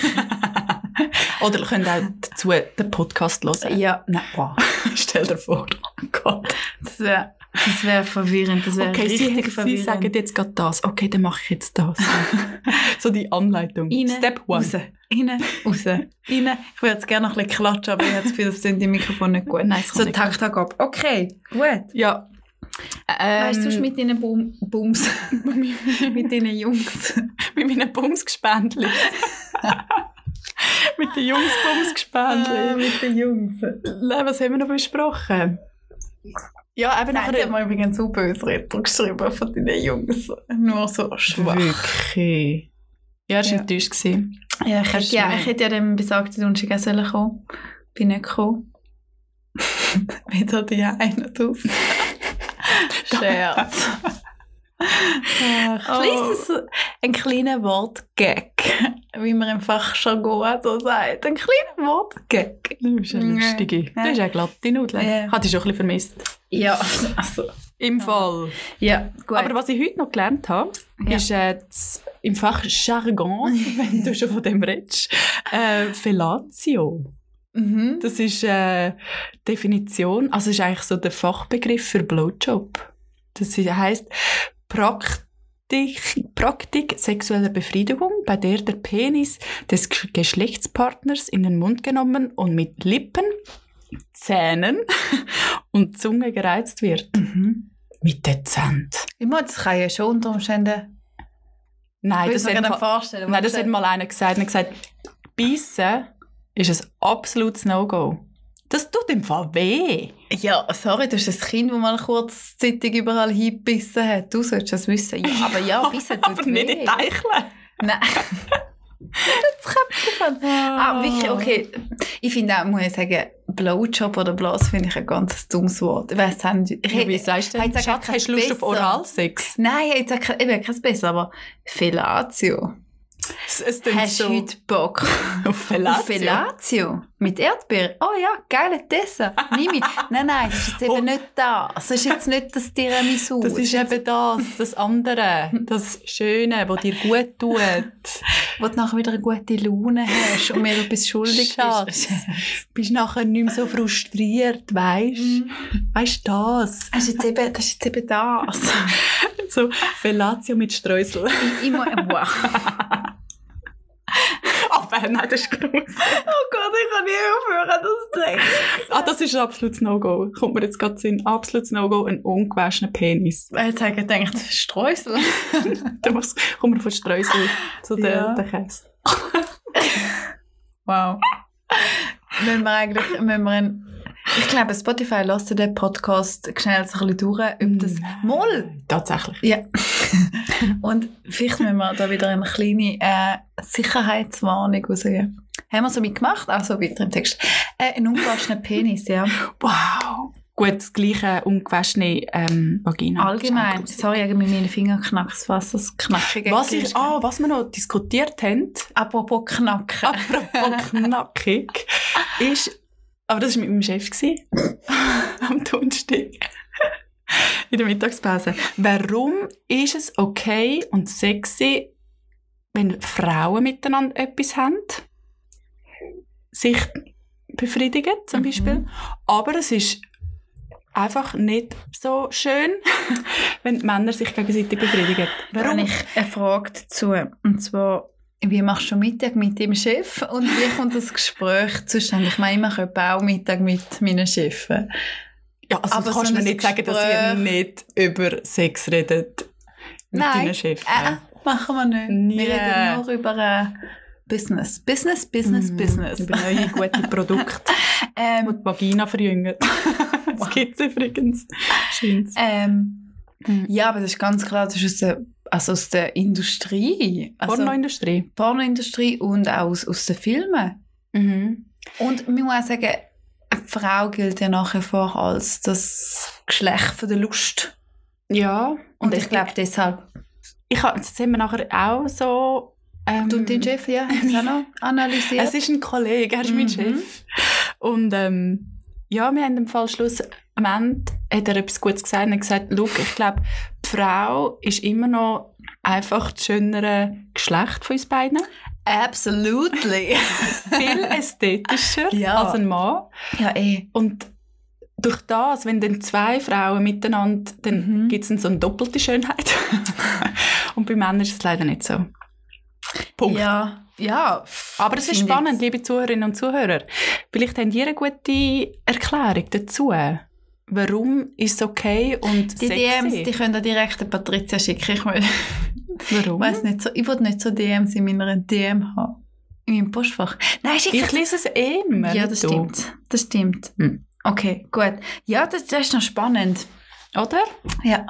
Oder ihr könnt auch dazu den Podcast hören. Ja, nein, boah. Stell dir vor. Oh Gott. Das wäre das verwirrend. Das wäre Okay, richtig Sie, Sie verwirrend. sagen jetzt gerade das. Okay, dann mache ich jetzt das. so die Anleitung. Rein, Step one. Raus, rein, raus, rein. Ich würde jetzt gerne noch ein bisschen klatschen, aber ich habe das Gefühl, das sind die Mikrofone nicht gut. Nein, So, Tag ab. Okay, gut. Ja. Ähm, weißt du, mit deinen Bum Bums, mit deinen Jungs. mit meinen Bumsgespendli. mit den Jungs Äh, Bumsgespendli. mit den Jungs. Nein, was haben wir noch besprochen? Ja, eben Nein, nachher... hat mir übrigens so böse Ritter geschrieben von deinen Jungs. Nur so schwach. Wirklich? Ja, er war Ja. enttäuscht. gewesen. Ja, ich hätte, ja, ich hätte ja dem besagten Donnerstag auch sollen kommen. Bin nicht gekommen. Wieder die eine draus. Scherz. Ach, oh. ein kleiner Wortgag, wie man im Fachjargon so sagt. Ein kleiner Wortgag. Du bist eine lustige. Du Ja. bist eine glatte Nudel. Ja. Hatte ich schon ein bisschen vermisst. Ja, also. Im Fall. Ja, gut. Aber was ich heute noch gelernt habe, Ja. ist äh, das, im Fach Jargon, wenn du schon von dem redest, äh, Fellatio. mhm. Das ist äh, Definition, also ist eigentlich so der Fachbegriff für Blowjob. Das heißt Praktik, Praktik sexueller Befriedigung, bei der der Penis des Geschlechtspartners in den Mund genommen und mit Lippen, Zähnen und Zunge gereizt wird. Mhm. Mit dezent. Ich meine, das kann ja schon unter Umständen. Nein, das hat, mal, vorstellen. nein, das hat mal einer gesagt. Er hat gesagt, Beißen ist ein absolutes No-Go. Das tut Fall weh. Ja, sorry, du hast ein Kind, das mal kurzzeitig überall hingebissen hat. Du solltest das wissen. Ja, aber ja, bissen tut Aber nicht in weh. die Teichle. Nein. das Köpfchen von. Ah, wirklich, okay. Ich finde auch, muss ich sagen, Blowjob oder Bloss finde ich ein ganz dummes Wort. Ich weiss nicht. Ich Ja, wie sagst du ich denn? Schatz, hast du Lust auf besser. Oralsex? Nein, ich sage kein- eben kein besser, aber Fellatio. Es, es Hast du so heute Bock auf Fellatio. Mit Erdbeeren? Oh ja, geile Dessert. Nimm ich. Nein, nein, das ist jetzt eben Oh. nicht das. Das ist jetzt nicht das Tiramisu. Das ist eben das, das andere, das Schöne, das dir gut tut. wo du nachher wieder eine gute Laune hast und mir etwas schuldig bist. Bist nachher nicht mehr so frustriert, weißt du? Weißt du das? Das ist jetzt eben das. Ist jetzt eben das. So Fellatio mit Streusel. ich muss, wow. Aber nein, das ist. Oh Gott, ich kann nie aufhören, das zu denken. Ah, das ist ein absolutes No-Go. Kommt mir jetzt gerade Sinn. Absolutes No-Go, ein ungewaschener Penis. Jetzt habe ich gedacht, Streusel. Da kommt man von Streusel zu den, Ja. den Käse. Wow. müssen wir eigentlich, müssen wir ich glaube, Spotify lässt den Podcast schnell so ein bisschen durch, ob das Moll. Tatsächlich. Ja. Und vielleicht müssen wir da wieder eine kleine äh, Sicherheitswarnung rausgeben. Haben wir so mitgemacht? Also weiter im Text. Äh, ein ungewaschener Penis, ja. Wow. Gut, das gleiche ungewaschene ähm, Vagina. Allgemein. Sorry, mit meinen Fingern knackt, was das Knackige. Was, ist. ich, ah, was wir noch diskutiert haben, Apropos Knacken. apropos knackig, ist, aber das war mit meinem Chef am Donnerstag, in der Mittagspause. Warum ist es okay und sexy, wenn Frauen miteinander etwas haben, sich befriedigen zum Mhm. Beispiel, aber es ist einfach nicht so schön, wenn Männer sich gegenseitig befriedigen. Da Warum? habe ich eine Frage dazu. Und zwar, wie machst du Mittag mit dem Chef und wie kommt das Gespräch zustande? Ich meine, ich mache auch Mittag mit meinen Chefen. Ja, also Aber du kannst so mir ein nicht sagen, dass ihr Gespräch- nicht über Sex redet mit Nein. deinen Chefs. Äh, machen wir nicht. Nie. Wir reden nur über äh, Business. Business, Business, Mm, Business. Über neue gute Produkte, Ähm, die Vagina verjüngen. das gibt es übrigens. Scheint's. ähm, Mhm. ja, aber das ist ganz klar, das ist der, also aus der Industrie. Also Pornoindustrie. Pornoindustrie und auch aus, aus den Filmen. Mhm. Und man muss auch sagen, eine Frau gilt ja nach wie vor als das Geschlecht von der Lust. Ja. Und, ich glaube deshalb. ich hab, das haben wir nachher auch so... Ähm, Du und dein Chef, ja, haben Sie auch noch analysiert? Es ist ein Kollege, er ist mein Mhm. Chef. Und ähm, ja, wir haben im Fall Schluss, am Ende hat er etwas Gutes gesagt und hat gesagt, «Schau, ich glaube, die Frau ist immer noch einfach das schönere Geschlecht von uns beiden. Absolutely. Viel ästhetischer Ja. als ein Mann. ja, eh. Und durch das, wenn dann zwei Frauen miteinander, dann Mhm. gibt es so eine doppelte Schönheit. Und bei Männern ist es leider nicht so. Punkt. Ja, ja. Aber es ist spannend, ich. liebe Zuhörerinnen und Zuhörer. Vielleicht habt ihr eine gute Erklärung dazu. Warum ist es okay und Die sexy? DMs, die können direkt an Patricia schicken. Ich, will- Warum? weiss nicht so, ich will nicht so DMs in meiner DM haben. In meinem Postfach. Nein, schick Ich lese es immer. Ja, das du. stimmt. Das stimmt. Hm. Okay, gut. Ja, das, das ist noch spannend. Oder? Ja.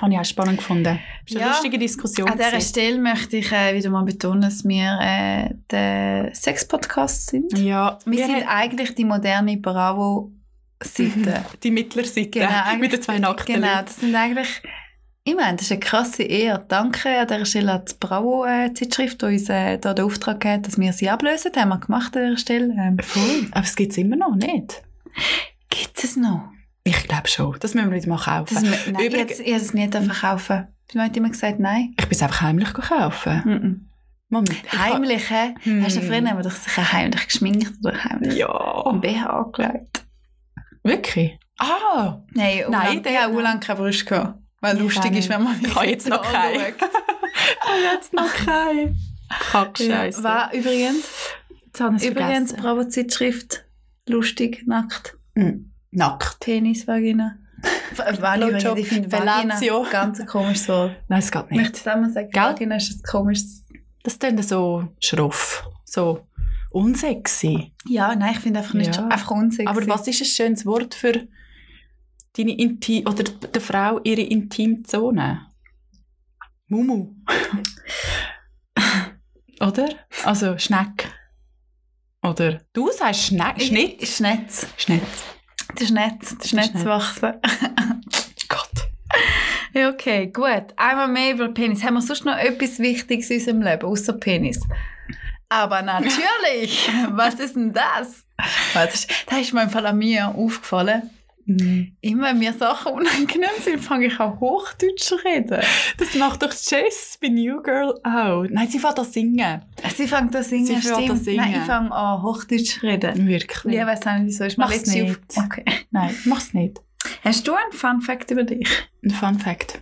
Habe ich auch spannend gefunden. Das war eine Ja. lustige Diskussion. An dieser. Stelle möchte ich äh, wieder mal betonen, dass wir äh, der Sex-Podcast sind. Ja, Wir wir sind eigentlich die moderne Bravo-Seite. die Mittlerseite Genau, mit den zwei nackten Genau, das sind eigentlich... Ich meine, das ist eine krasse Ehre. Danke an dieser Stelle an die Bravo-Zeitschrift, die uns äh, da den Auftrag hat, dass wir sie ablösen. Das haben wir gemacht an dieser Stelle. Ähm, Voll. Aber es gibt es immer noch nicht. Gibt es noch? Ich glaube schon. Das müssen wir wieder mal kaufen. Das, nein, Übrig- ich hätte es nie verkaufen Die Leute haben immer gesagt, nein. ich bin es einfach heimlich kaufen. Moment. Heimlich, hä? Hm. Hast du früher haben wir doch sicher heimlich geschminkt oder heimlich Ja. BH angelegt? Wirklich? Ah! Nein, Nein, Nein der- hat auch lange keine Brust gehabt. Weil Ja, lustig ist, wenn man Ich habe jetzt noch keine. Ich jetzt noch keine. Kackscheiße. War übrigens, habe ich übrigens. Bravo-Zeitschrift, lustig, nackt, Hm. Nackt. Penis, Vagina. Blowjob, übrigens, ich finde. Vagina ganz ein komisches Wort. Nein, es geht Ich nicht. möchte es einmal sagen, Gell? Vagina ist ein komisches... Das klingt so schroff. So unsexy. Ja, nein, ich finde einfach nicht, Ja. einfach unsexy. Aber was ist ein schönes Wort für deine Inti oder der Frau ihre Intimzone? Mumu. oder? Also Schneck. Oder du sagst Schneck, Schnitt. Schnetz. Schnitt. Der Schnetz, der Schnetz Schnetz. wachsen. Gott. Ja, okay, gut. Einmal mehr über Penis. Haben wir sonst noch etwas Wichtiges in unserem Leben, außer Penis? Aber natürlich! Was ist denn das? Das ist, das ist mir im Fall an mir aufgefallen. Mhm. Immer wenn mir Sachen unangenehm sind, fange ich an Hochdeutsch zu reden. Das macht doch Jess bei New Girl auch. Nein, sie fängt an singen. Sie fängt an singen, Sie stimmt. an singen. Nein, ich fange an Hochdeutsch zu reden. Wirklich? Ja, ich weiss nicht, wieso. Ist mir Mach's nicht. auf... Okay. Nein, mach's nicht. Hast du einen Fun Fact über dich? Ein Fun Fact.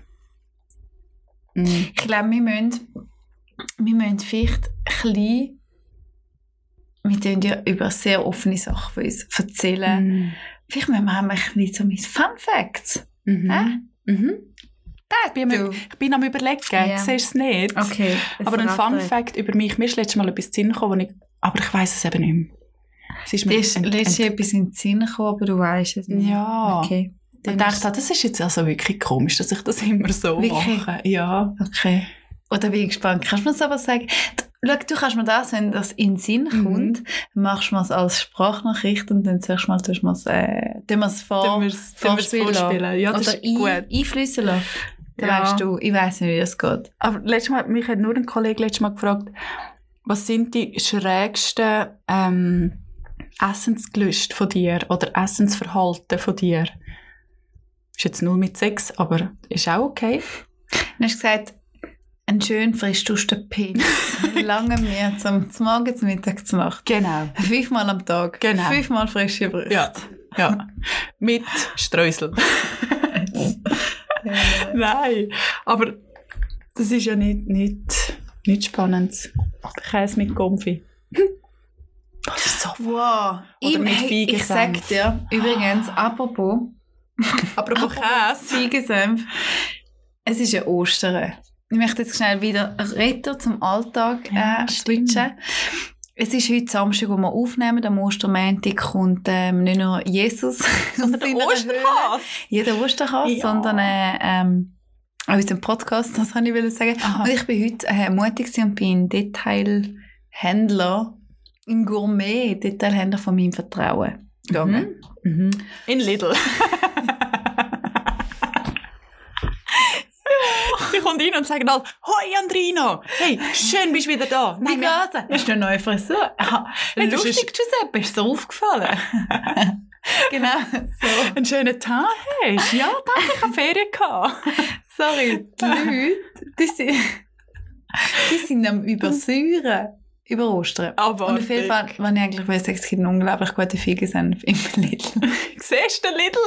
Mhm. Ich glaube, wir müssen, wir müssen vielleicht ein bisschen, wir tun ja über sehr offene Sachen von uns erzählen. Mhm. Vielleicht müssen wir auch ein bisschen so mit Fun Facts. Mhm. Hä? Mhm. Ich bin, Du. am- ich bin am überlegen, siehst du es nicht? Okay. Aber ein Fun Fact über mich, mir ist letztes Mal etwas in den Sinn gekommen, ich, aber ich weiß es eben nicht mehr. Es ist mir ist ent- etwas in den Sinn gekommen, aber du weißt es nicht. Ja. Okay. Ich dachte, das ist jetzt also wirklich komisch, dass ich das immer so Wirklich? mache. Ja. Okay. Oder bin ich gespannt. Kannst du mir aber sagen? Schau, du kannst mir das, wenn das in den Sinn Mhm. kommt, machst du es als Sprachnachricht und dann sagst du mal, tust du es äh, tun wir es vor, vorspielen. Ja, das Oder ist gut. ein, einfließen lassen. Dann Ja. weißt du, ich weiss nicht, wie das geht. Aber letztes Mal, mich hat nur ein Kollege letztes Mal gefragt, was sind die schrägsten ähm, Essensgelüste von dir oder Essensverhalten von dir? Ist jetzt null mit Sex, aber ist auch okay. Dann hast du gesagt, einen schön frisch duschen Penis. Lange mir zum, zum Morgen, zum Mittag, zum Nacht. Genau. Fünfmal am Tag. Genau. Fünfmal frische Brüste. Ja. Ja. mit Streusel. Nein, aber das ist ja nicht, nicht, nicht spannend. Käse mit Konfi. Das ist so Wow. Oder mit hey, ich sag dir, übrigens, apropos, Apropos Käse. Feigensenf, es ist ja Ostern. Ich möchte jetzt schnell wieder retten zum Alltag äh, switchen. Es ist heute Samstag, wo wir aufnehmen. Am Ostermäntig kommt ähm, nicht nur Jesus, Sondern der. Osterhase. jeder Osterhase, Ja. sondern äh, ähm, auch unserem Podcast, das wollte ich sagen. Aha. Und ich bin heute äh, mutig und bin ein Detailhändler, ein Gourmet, Detailhändler von meinem Vertrauen gegangen. Mhm. In Lidl. kommt rein und sagen alle, Hoi Andrina, hey, schön bist du wieder da. Wie geht's? Hast du eine neue Frisur? Ah, Hey, lustig, Giuseppe, ist dir aufgefallen? genau, so. einen schönen Tag hast. Ja, danke, ich habe Ferien gehabt. Sorry, die Leute, die sind, die sind am Übersäuren. Über Ostern. Aber Und auf jeden Fall, wenn ich eigentlich weiß, es gibt einen unglaublich guten Figensenf im Lidl. Siehst du den Lidl?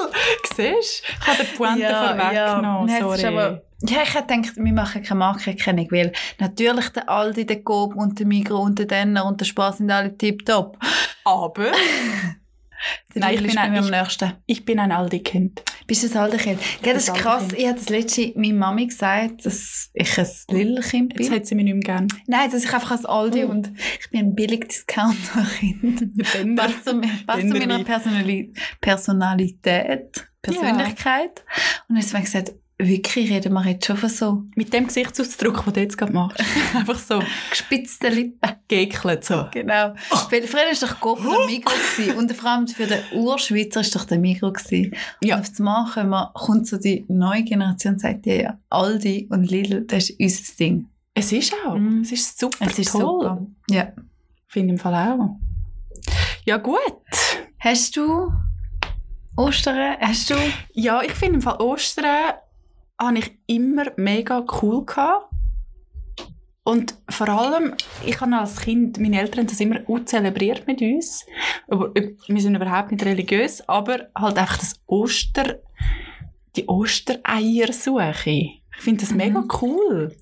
Siehst du? Ich habe den Pointe vorweggenommen, Nein, es sorry. aber- ja, ich hätte gedacht, wir machen keine Markenkennung, weil natürlich der Aldi, der Coop und der Migros und der Denner und der Spaß sind alle tipptopp. aber Der Nein, ich bin ein- ich- nächsten. ich bin ein Aldi-Kind. Bist du ein Aldi-Kind? Gell, das ist ein krass. Ich habe das letzte meine Mami gesagt, dass ich ein Lidl-Kind Jetzt bin. hat sie mich nicht mehr gern. Nein, dass ich einfach als Aldi Oh. und ich bin ein Billig-Discounter-Kind. Denner. passt zu, passt zu meiner Personali Personalität, Persönlichkeit. Und dann habe ich gesagt, wirklich reden wir jetzt schon von so Mit dem Gesichtsausdruck, den du jetzt gerade machst. Einfach so gespitzten Lippen. geekelt. So. Genau. Weil früher war doch Coop der Migros gewesen. und vor allem für den Urschweizer war doch der Migros gewesen. Ja. Und auf das Mal wir- kommt so die neue Generation und sagt, ja, ja, Aldi und Lidl, das ist unser Ding. Es ist auch. Mhm. Es ist super Es ist toll. super. Ja. Finde ich im Fall auch. Ja gut. Hast du Ostern? Hast du? Ja, ich finde im Fall Ostern habe ich immer mega cool gehabt. Und vor allem, ich habe als Kind, meine Eltern haben das immer zelebriert mit uns. Aber wir sind überhaupt nicht religiös, aber halt einfach das Oster, die Ostereiersuche. Ich finde das mega Mhm. cool.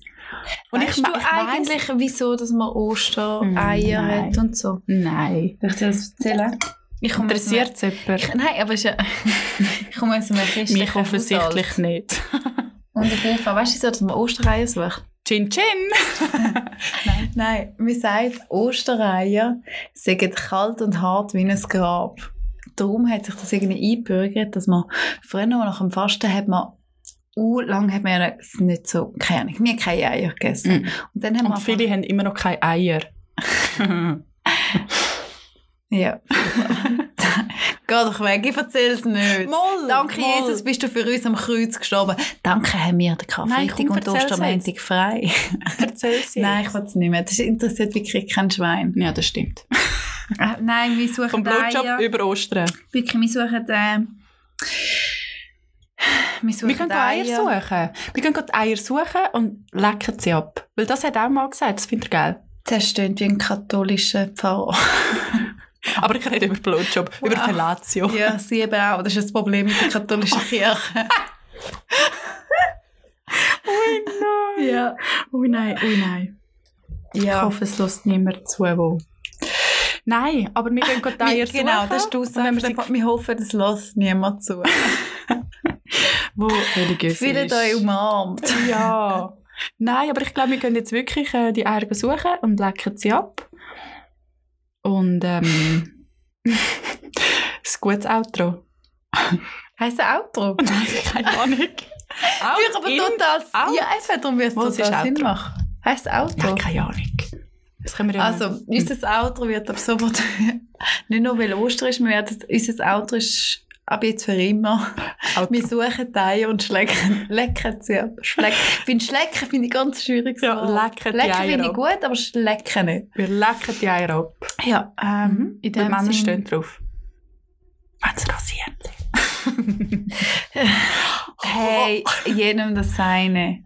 Und weißt ich, du ich weiss- eigentlich, wieso dass man Ostereier hat und so? Nein. Darf ich dir das erzählen? Interessiert es jemand? Ich, nein, aber ja, ich komme aus einem christlichen Mich offensichtlich Haushalt. nicht. Und auf jeden Fall, weißt du, wieso, dass man Ostereier sucht? Chin Chin! Nein, man sagt, Ostereier sind kalt und hart wie ein Grab. Darum hat sich das irgendwie eingebürgert, dass man früher noch nach dem Fasten hat man uh, lang hat man ja nicht so, keine Ahnung, wir haben keine Eier gegessen. Mm. Und dann haben Und viele haben immer noch keine Eier. Ja. Geh doch weg, ich erzähl's nicht. Moll! Danke, Jesus, bist du für uns am Kreuz gestorben. Danke, haben wir den Nein, Karfreitag komm, und erzähl's Ostermontag frei. Erzähl sie. Nein, ich will es nicht mehr. Das interessiert wirklich kein Schwein. Ja, das stimmt. Äh, nein, wir suchen Vom Blowjob Eier. über Ostern. Wirklich, wir suchen... Äh, wir suchen Wir können Eier suchen. Wir können gerade Eier suchen und lecken sie ab. Weil das hat er auch mal gesagt, das findet er geil. Das stimmt wie ein katholischer Pfarrer. Aber ich rede über Blowjob, über Wow. Fellatio. ja, sie eben auch. Das ist das Problem mit der katholischen Kirche. Ui nein. ja. Ui nein, ui nein. Ich Ja. hoffe, es lässt niemand zu, wo... Nein, aber wir können gerade Eier Wir, suchen. genau, das ist die Aussage. Wir, wir hoffen, das lässt niemand zu. wo religiös Fühlt euch umarmt. Ja. Nein, aber ich glaube, wir können jetzt wirklich äh, die Eier suchen und lecken sie ab. Und ähm, ein gutes Outro. Heißt der Outro? Nein, keine Ahnung. Out Ja, aber in- total. out. Ja, einfach darum, es total ist Sinn macht. Heißt Outro? Nein, keine Ahnung. Das ja Also, unser Outro wird ab sofort, nicht nur weil Ostern ist, wir werden, unser Outro ist ab jetzt für immer. Outro. Wir suchen Eier und schlecken, lecken sie ab. Schleck, ich finde Schlecken finde ich ganz schwierig. Ja, lecken lecken finde ich gut, aber Schlecken nicht. Wir lecken die Eier ab. Ja, ähm, Mhm. in dem Männer Sinn- stehen drauf. Wenn's rasieren. Hey, jedem das seine.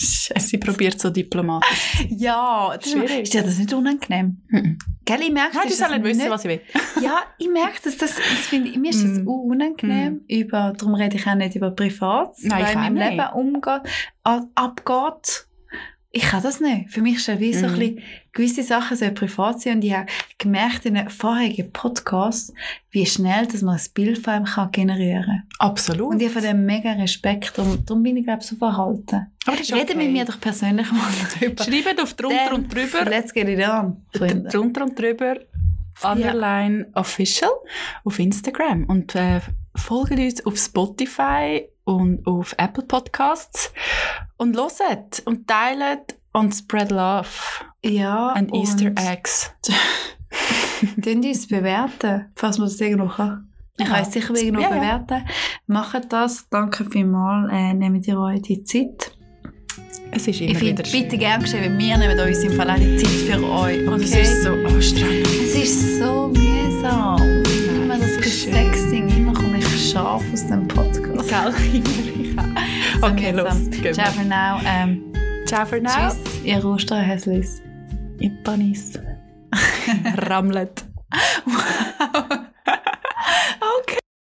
Sie probiert so diplomatisch. Ja, das Schwierig. ist dir das nicht unangenehm? Mhm. Gell, ich merke, Nein, das ist sollen nicht wissen, was ich will. Ja, ich merke, dass das, das finde ich, mir ist das Mm. unangenehm. Über, darum rede ich auch nicht über Privates, Nein, ich weil auch mein. Leben umgeht, abgeht. Ich kann das nicht. Für mich ist das wie so ein Mm. bisschen, gewisse Sachen sollen privat sein und ich habe gemerkt in einem vorherigen Podcast, wie schnell dass man ein Bild von einem kann generieren kann. Absolut. Und ich habe dem mega Respekt, darum, darum bin ich glaube ich so verhalten. Aber das ist okay. mit mir doch persönlich mal drüber. Schreibt auf drunter und drüber. Let's get it on, Freunde. drunter und drüber underline official auf Instagram und äh, folgt uns auf Spotify und auf Apple Podcasts und loset und teilt und spread love Ja, and und- Easter eggs. Könnt ihr uns bewerten, falls man das irgendwo kann? Ich Ja. weiss sicher irgendwo Ja, ja. bewerten. Macht das. Danke vielmals. Äh, nehmt ihr euch die Zeit. Es ist Ich immer finde wieder bitte gerne geschrieben, wir nehmen uns im Fall auch die Zeit für euch. Und es okay? ist so anstrengend. es ist so mühsam. Immer das schön. Gesexting, immer komme ich scharf aus dem Podcast. Gell? So okay, los. Ciao for now. Ähm, Ciao for now. tschüss, ihr Osterhäslis. in Paris. Ramlet.